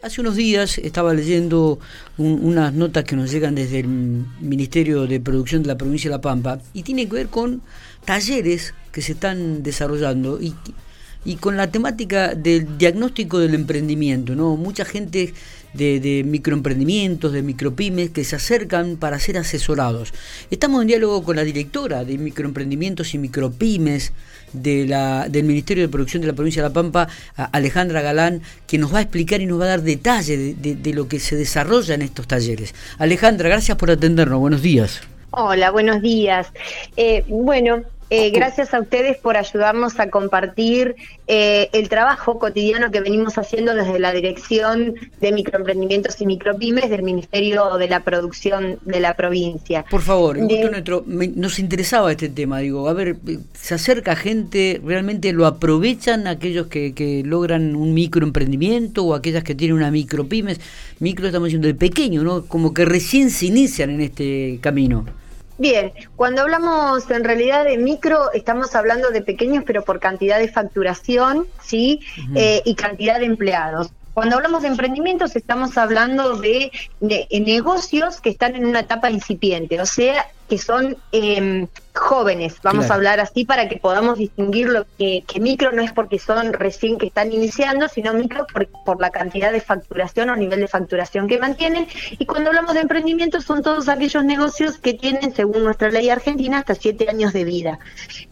Hace unos días estaba leyendo unas notas que nos llegan desde el Ministerio de Producción de la provincia de La Pampa y tiene que ver con talleres que se están desarrollando y, y con la temática del diagnóstico del emprendimiento, ¿no? Mucha gente de, microemprendimientos, de micropymes que se acercan para ser asesorados. Estamos en diálogo con la directora de microemprendimientos y micropymes del Ministerio de Producción de la provincia de La Pampa, Alejandra Galán, que nos va a explicar y nos va a dar detalle de, de lo que se desarrolla en estos talleres. Alejandra, gracias por atendernos. Buenos días. Hola, buenos días. Eh, bueno, eh, gracias a ustedes por ayudarnos a compartir eh, el trabajo cotidiano que venimos haciendo desde la Dirección de Microemprendimientos y Micropymes del Ministerio de la Producción de la provincia. Por favor, nuestro, nos interesaba este tema, digo, a ver, se acerca gente, realmente lo aprovechan aquellos que, que logran un microemprendimiento o aquellas que tienen una micropymes, micro estamos diciendo de pequeño, ¿no? Como que recién se inician en este camino. Bien, cuando hablamos en realidad de micro, estamos hablando de pequeños, pero por cantidad de facturación, ¿sí? eh, y cantidad de empleados. Cuando hablamos de emprendimientos, estamos hablando de, de, de, negocios que están en una etapa incipiente, o sea, que son eh, jóvenes, vamos claro. a hablar así para que podamos distinguir lo que, que, micro no es porque son recién que están iniciando, sino micro por, por, la cantidad de facturación o nivel de facturación que mantienen. Y cuando hablamos de emprendimientos son todos aquellos negocios que tienen, según nuestra ley argentina, hasta siete años de vida.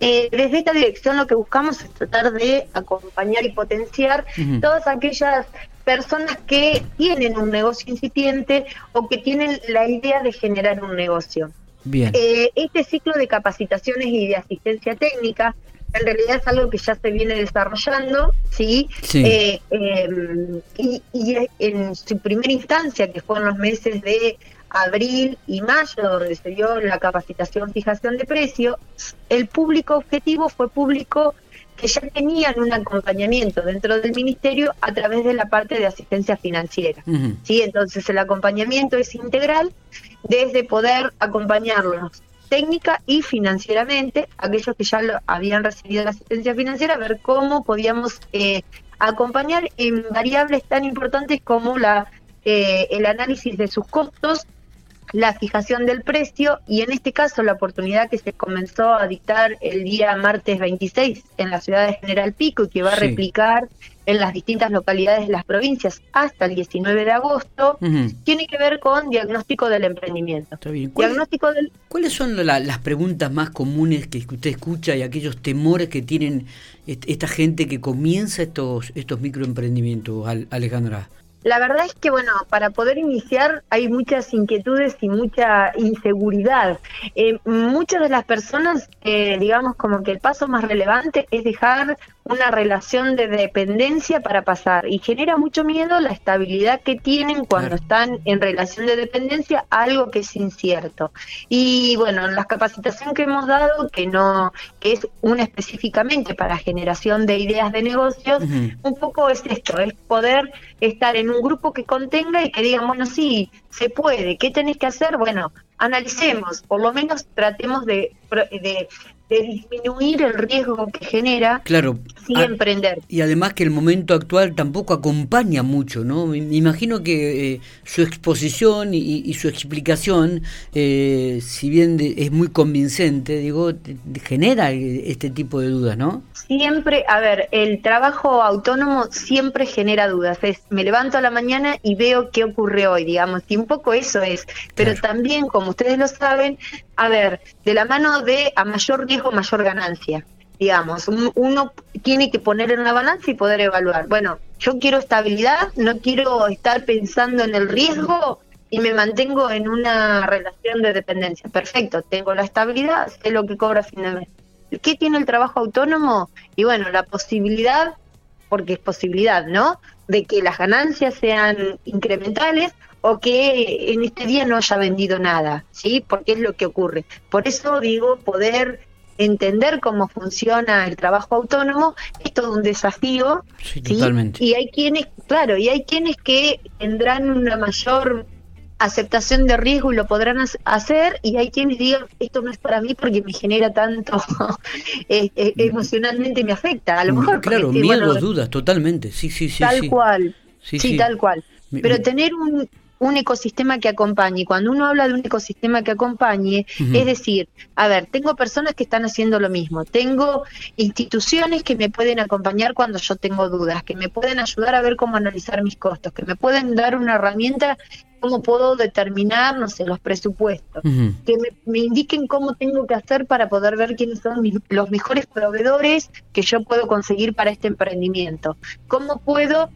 Eh, desde esta dirección lo que buscamos es tratar de acompañar y potenciar uh -huh. todas aquellas personas que tienen un negocio incipiente o que tienen la idea de generar un negocio. Bien. Eh, este ciclo de capacitaciones y de asistencia técnica en realidad es algo que ya se viene desarrollando, ¿sí? sí. Eh, eh, y, y, en su primera instancia, que fueron los meses de abril y mayo, donde se dio la capacitación fijación de precio, el público objetivo fue público que ya tenían un acompañamiento dentro del ministerio a través de la parte de asistencia financiera. Uh -huh. ¿sí? Entonces el acompañamiento es integral desde poder acompañarlos técnica y financieramente, aquellos que ya lo, habían recibido la asistencia financiera, ver cómo podíamos eh, acompañar en variables tan importantes como la, eh, el análisis de sus costos, la fijación del precio y en este caso la oportunidad que se comenzó a dictar el día martes 26 en la ciudad de General Pico y que va a sí. replicar en las distintas localidades de las provincias hasta el 19 de agosto, uh -huh. tiene que ver con diagnóstico del emprendimiento. Está bien. ¿Cuál, diagnóstico del... ¿Cuáles son la, las preguntas más comunes que usted escucha y aquellos temores que tienen esta gente que comienza estos, estos microemprendimientos, Alejandra? La verdad es que, bueno, para poder iniciar hay muchas inquietudes y mucha inseguridad. Eh, muchas de las personas, eh, digamos, como que el paso más relevante es dejar una relación de dependencia para pasar y genera mucho miedo la estabilidad que tienen cuando claro. están en relación de dependencia, algo que es incierto. Y bueno, en la capacitación que hemos dado, que no que es una específicamente para generación de ideas de negocios, uh -huh. un poco es esto, es poder estar en un grupo que contenga y que digan, bueno, sí, se puede, ¿qué tenés que hacer? Bueno, analicemos, por lo menos tratemos de, de, de disminuir el riesgo que genera claro, sin a, emprender. Y además que el momento actual tampoco acompaña mucho, ¿no? Me, imagino que eh, su exposición y, y, su explicación, eh, si bien de, es muy convincente, digo, genera este tipo de dudas, ¿no? Siempre, a ver, el trabajo autónomo siempre genera dudas. Es, me levanto a la mañana y veo qué ocurre hoy, digamos, y un poco eso es. Pero claro. también, como ustedes lo saben, a ver, de la mano de a mayor riesgo, mayor ganancia. Digamos, uno tiene que poner en una balanza y poder evaluar. Bueno, yo quiero estabilidad, no quiero estar pensando en el riesgo y me mantengo en una relación de dependencia. Perfecto, tengo la estabilidad, sé lo que cobra a fin de mes. ¿Qué tiene el trabajo autónomo? Y bueno, la posibilidad, porque es posibilidad, ¿no? De que las ganancias sean incrementales o que en este día no haya vendido nada, ¿sí? Porque es lo que ocurre. Por eso digo, poder entender cómo funciona el trabajo autónomo es todo un desafío. Sí, ¿sí? totalmente. Y hay quienes, claro, y hay quienes que tendrán una mayor aceptación de riesgo y lo podrán hacer y hay quienes digan esto no es para mí porque me genera tanto eh, eh, emocionalmente me afecta a lo mejor claro miedos bueno, dudas totalmente sí sí sí tal sí. cual Sí, tal cual. Pero tener un, un ecosistema que acompañe. Cuando uno habla de un ecosistema que acompañe, es decir, a ver, tengo personas que están haciendo lo mismo, tengo instituciones que me pueden acompañar cuando yo tengo dudas, que me pueden ayudar a ver cómo analizar mis costos, que me pueden dar una herramienta cómo puedo determinar, no sé, los presupuestos, que me, indiquen cómo tengo que hacer para poder ver quiénes son los mejores proveedores que yo puedo conseguir para este emprendimiento, cómo puedo,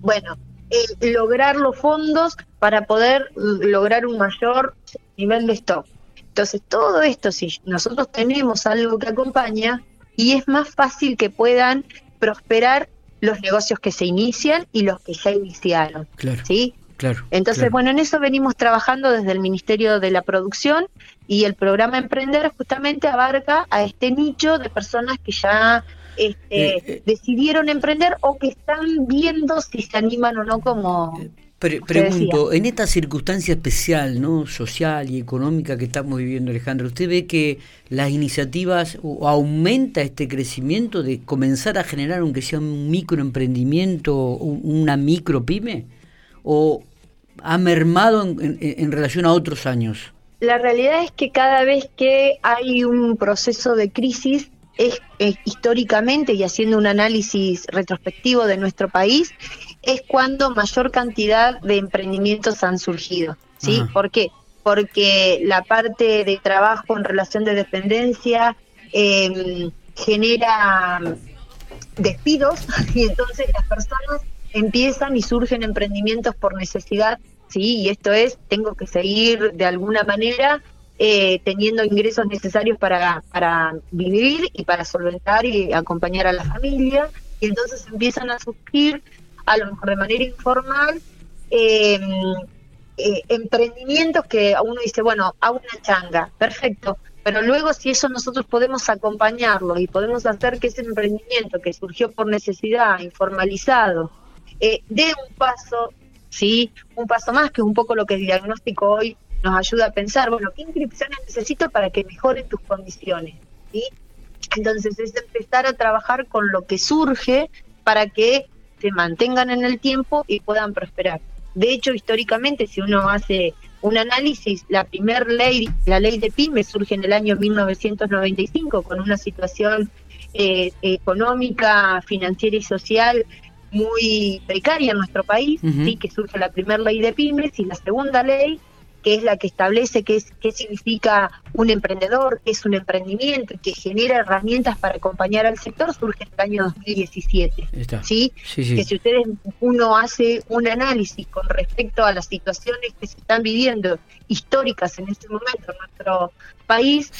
bueno, eh, lograr los fondos para poder lograr un mayor nivel de stock. Entonces, todo esto, si nosotros tenemos algo que acompaña, y es más fácil que puedan prosperar los negocios que se inician y los que ya iniciaron. Claro. ¿sí? Claro. Entonces, bueno, en eso venimos trabajando desde el Ministerio de la Producción y el programa Emprender justamente abarca a este nicho de personas que ya este, eh, eh. decidieron emprender o que están viendo si se animan o no como... Eh, pregunto, en esta circunstancia especial, ¿no? social y económica que estamos viviendo, Alejandro, ¿usted ve que las iniciativas o aumenta este crecimiento de comenzar a generar, aunque sea un microemprendimiento, una micropyme? ¿O ha mermado en relación a otros años? La realidad es que cada vez que hay un proceso de crisis, es, históricamente y haciendo un análisis retrospectivo de nuestro país, es cuando mayor cantidad de emprendimientos han surgido. ¿Sí? ¿Por qué? Porque la parte de trabajo en relación de dependencia em, genera despidos y entonces las personas empiezan y surgen emprendimientos por necesidad, ¿sí? Y esto es, tengo que seguir de alguna manera eh, teniendo ingresos necesarios para, para vivir y para solventar y acompañar a la familia, y entonces empiezan a surgir, a lo mejor de manera informal, em, eh, emprendimientos que uno dice, bueno, a una changa, perfecto, pero luego si eso nosotros podemos acompañarlo y podemos hacer que ese emprendimiento que surgió por necesidad, informalizado, eh, dé un paso, ¿sí? Un paso más, que es un poco lo que el diagnóstico hoy nos ayuda a pensar, bueno, ¿qué inscripciones necesito para que mejoren tus condiciones? ¿sí? Entonces es empezar a trabajar con lo que surge para que se mantengan en el tiempo y puedan prosperar. De hecho, históricamente, si uno hace un análisis, la primera ley, la ley de PYME surge en el año 1995 con una situación eh, económica, financiera y social muy precaria en nuestro país, sí que surge la primera ley de pymes y la segunda ley que es la que establece qué, es, qué significa un emprendedor, qué es un emprendimiento, que genera herramientas para acompañar al sector, surge en el año 2017. ¿sí? Que si ustedes, uno hace un análisis con respecto a las situaciones que se están viviendo históricas en este momento en nuestro país,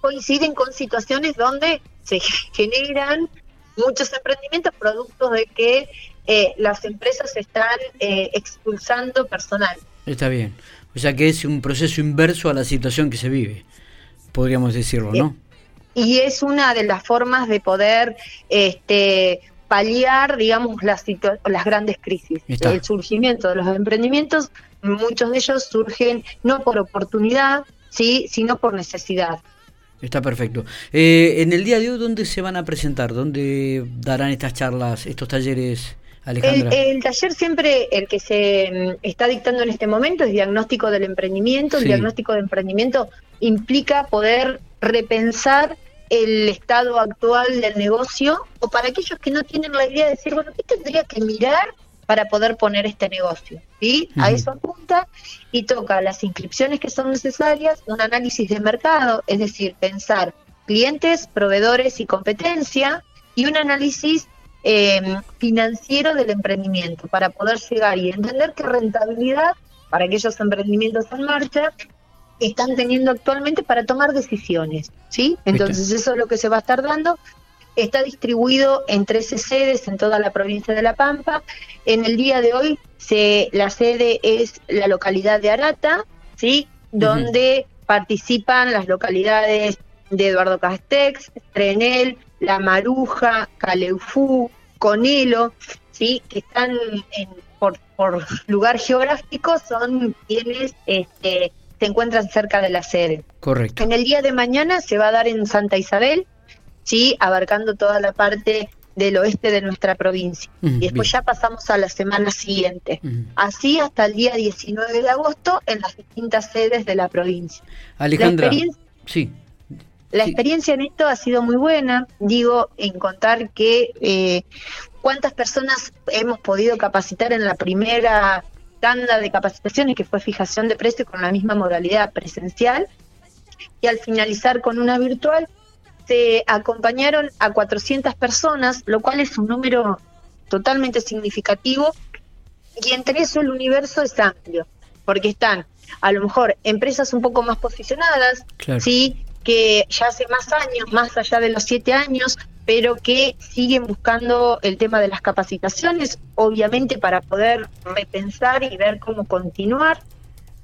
coinciden con situaciones donde se generan muchos emprendimientos productos de que eh, las empresas están eh, expulsando personal. Está bien. O sea que es un proceso inverso a la situación que se vive, podríamos decirlo, ¿no? Y es una de las formas de poder este, paliar, digamos, las, las grandes crisis. El surgimiento de los emprendimientos, muchos de ellos surgen no por oportunidad, sí, sino por necesidad. Está perfecto. Eh, en el día de hoy, ¿dónde se van a presentar? ¿Dónde darán estas charlas, estos talleres? El, taller siempre, el que se mm, está dictando en este momento, es diagnóstico del emprendimiento. El diagnóstico de emprendimiento implica poder repensar el estado actual del negocio o para aquellos que no tienen la idea de decir, bueno, ¿qué tendría que mirar para poder poner este negocio? ¿Sí? A eso apunta y toca las inscripciones que son necesarias, un análisis de mercado, es decir, pensar clientes, proveedores y competencia, y un análisis eh, financiero del emprendimiento para poder llegar y entender qué rentabilidad para aquellos emprendimientos en marcha están teniendo actualmente para tomar decisiones, ¿sí? Entonces eso es lo que se va a estar dando. Está distribuido en 13 sedes en toda la provincia de La Pampa. En el día de hoy se, la sede es la localidad de Arata, ¿sí? Donde participan las localidades de Eduardo Castex, Trenel, La Maruja, Caleufú, Conelo, ¿sí? que están por, lugar geográfico, son quienes este, se encuentran cerca de la sede. Correcto. En el día de mañana se va a dar en Santa Isabel, ¿sí? abarcando toda la parte del oeste de nuestra provincia. Mm, y después bien. ya pasamos a la semana siguiente. Ujú. Así hasta el día 19 de agosto en las distintas sedes de la provincia. Alejandra, La sí, La Sí. experiencia en esto ha sido muy buena, digo, en contar que eh, cuántas personas hemos podido capacitar en la primera tanda de capacitaciones, que fue fijación de precios con la misma modalidad presencial, y al finalizar con una virtual, se acompañaron a 400 personas, lo cual es un número totalmente significativo, y entre eso el universo es amplio, porque están a lo mejor empresas un poco más posicionadas, claro. sí, que ya hace más años, más allá de los siete años, pero que siguen buscando el tema de las capacitaciones, obviamente para poder repensar y ver cómo continuar.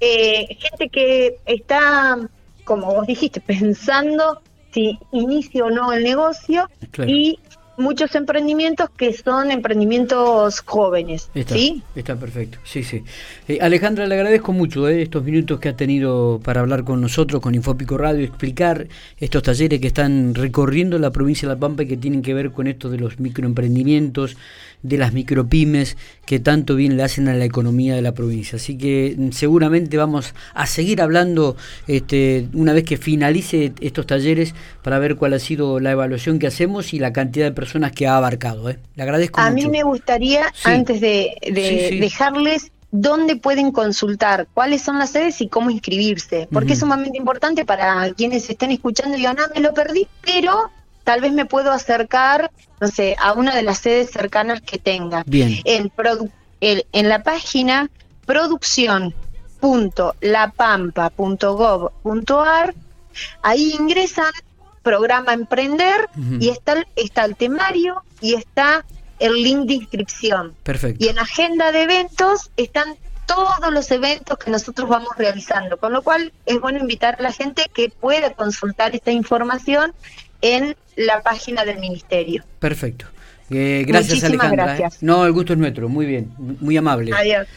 Eh, gente que está, como vos dijiste, pensando si inicio o no el negocio Claro. y muchos emprendimientos que son emprendimientos jóvenes, Está, ¿sí? está perfecto, sí, sí. Eh, Alejandra, le agradezco mucho eh, estos minutos que ha tenido para hablar con nosotros, con Infópico Radio, explicar estos talleres que están recorriendo la provincia de La Pampa y que tienen que ver con esto de los microemprendimientos, de las micropymes, que tanto bien le hacen a la economía de la provincia. Así que mm, seguramente vamos a seguir hablando este, una vez que finalice estos talleres para ver cuál ha sido la evaluación que hacemos y la cantidad de personas que ha abarcado. eh. Le agradezco A mucho. mí me gustaría, Sí. antes de, de Sí, sí. dejarles dónde pueden consultar, cuáles son las sedes y cómo inscribirse, porque es sumamente importante para quienes estén escuchando y digan, ah, me lo perdí, pero tal vez me puedo acercar, no sé, a una de las sedes cercanas que tenga. Bien. En, produ- el- en la página producción.lapampa.gov.ar, ahí ingresan programa Emprender y está, el- está el temario y está el link de inscripción. Perfecto. Y en agenda de eventos están todos los eventos que nosotros vamos realizando, con lo cual es bueno invitar a la gente que pueda consultar esta información en la página del ministerio. Perfecto. Eh, gracias Muchísimas Alejandra. ¿eh? gracias. No, el gusto es nuestro. Muy bien, muy amable. Adiós.